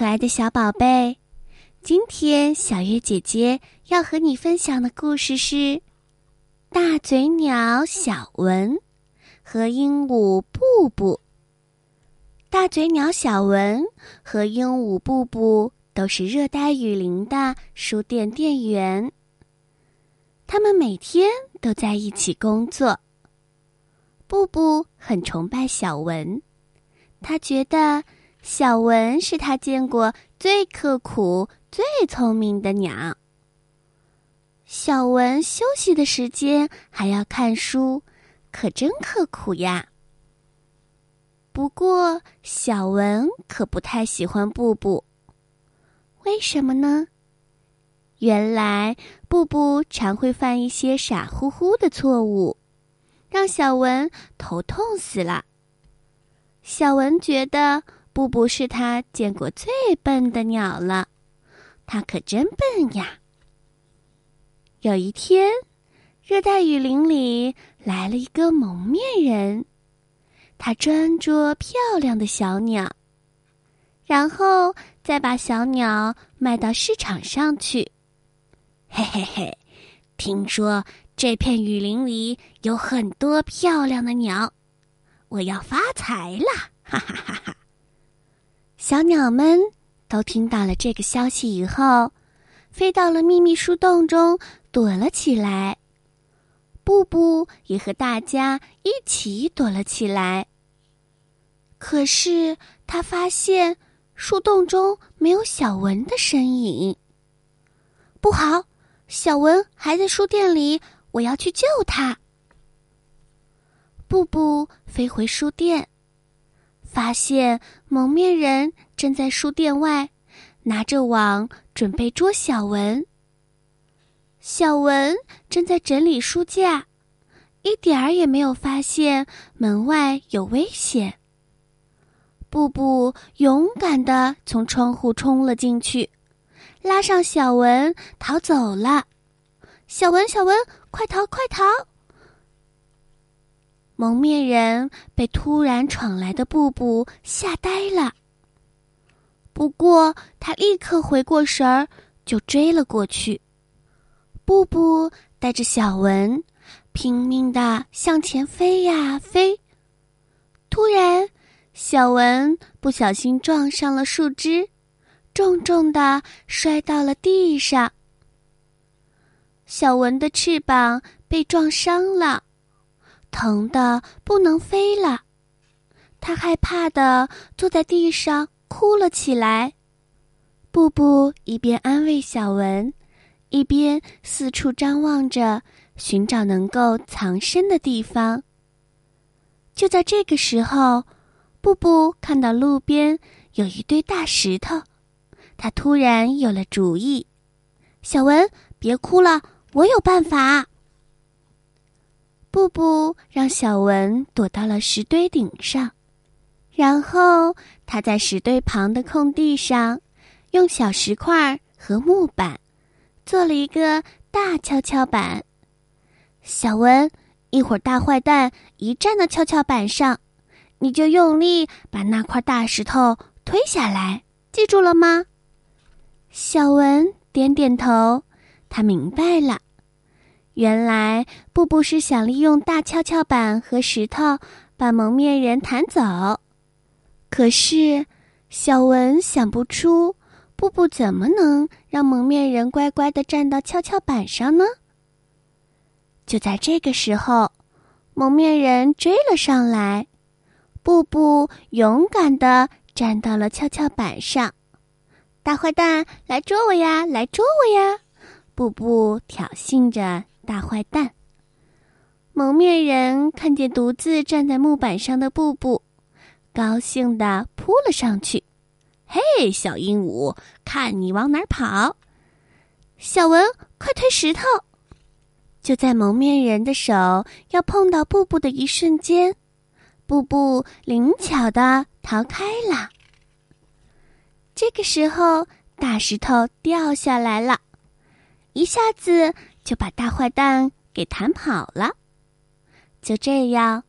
可爱的小宝贝，今天小月姐姐要和你分享的故事是《大嘴鸟小文和鹦鹉布布》。大嘴鸟小文和鹦鹉布布都是热带雨林的书店店员，他们每天都在一起工作。布布很崇拜小文，他觉得。小文是他见过最刻苦、最聪明的鸟。小文休息的时间还要看书，可真刻苦呀。不过，小文可不太喜欢布布。为什么呢？原来，布布常会犯一些傻乎乎的错误，让小文头痛死了。小文觉得。布布是他见过最笨的鸟了，它可真笨呀。有一天，热带雨林里来了一个蒙面人，他专捉漂亮的小鸟，然后再把小鸟卖到市场上去。嘿嘿嘿，听说这片雨林里有很多漂亮的鸟，我要发财了！哈哈哈哈。小鸟们都听到了这个消息以后，飞到了秘密树洞中躲了起来。布布也和大家一起躲了起来。可是他发现树洞中没有小文的身影。不好，小文还在书店里，我要去救他。布布飞回书店。发现蒙面人正在书店外，拿着网准备捉小文。小文正在整理书架，一点儿也没有发现门外有危险。布布勇敢地从窗户冲了进去，拉上小文逃走了。小文，小文，快逃，快逃！蒙面人被突然闯来的布布吓呆了。不过他立刻回过神儿，就追了过去。布布带着小文，拼命的向前飞呀飞。突然，小文不小心撞上了树枝，重重的摔到了地上。小文的翅膀被撞伤了。疼的不能飞了，他害怕的坐在地上哭了起来。布布一边安慰小文，一边四处张望着，寻找能够藏身的地方。就在这个时候，布布看到路边有一堆大石头，他突然有了主意：“小文，别哭了，我有办法。”布布让小文躲到了石堆顶上，然后他在石堆旁的空地上，用小石块和木板做了一个大跷跷板。小文，一会儿大坏蛋一站到跷跷板上，你就用力把那块大石头推下来，记住了吗？小文点点头，他明白了。原来布布是想利用大跷跷板和石头把蒙面人弹走，可是小文想不出布布怎么能让蒙面人乖乖的站到跷跷板上呢？就在这个时候，蒙面人追了上来，布布勇敢的站到了跷跷板上。大坏蛋，来捉我呀！来捉我呀！布布挑衅着。大坏蛋！蒙面人看见独自站在木板上的布布，高兴地扑了上去。“嘿，小鹦鹉，看你往哪儿跑！”小文，快推石头！就在蒙面人的手要碰到布布的一瞬间，布布灵巧地逃开了。这个时候，大石头掉下来了，一下子。就把大坏蛋给弹跑了。就这样，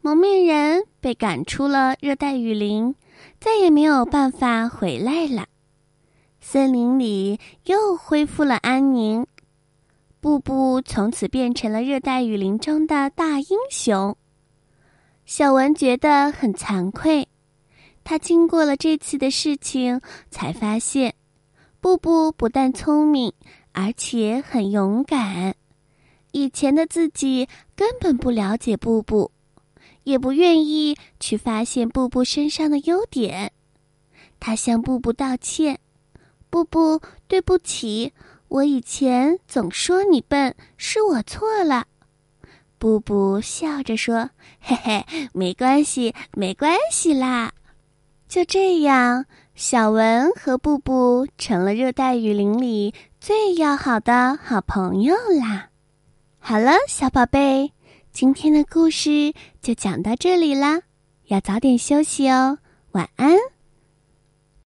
蒙面人被赶出了热带雨林，再也没有办法回来了。森林里又恢复了安宁，布布从此变成了热带雨林中的大英雄。小文觉得很惭愧，他经过了这次的事情，才发现，布布不但聪明，而且很勇敢。以前的自己根本不了解布布，也不愿意去发现布布身上的优点。他向布布道歉：“布布，对不起，我以前总说你笨，是我错了。”布布笑着说：“嘿嘿，没关系，没关系啦。”就这样，小文和布布成了热带雨林里最要好的好朋友啦。好了，小宝贝，今天的故事就讲到这里啦，要早点休息哦，晚安。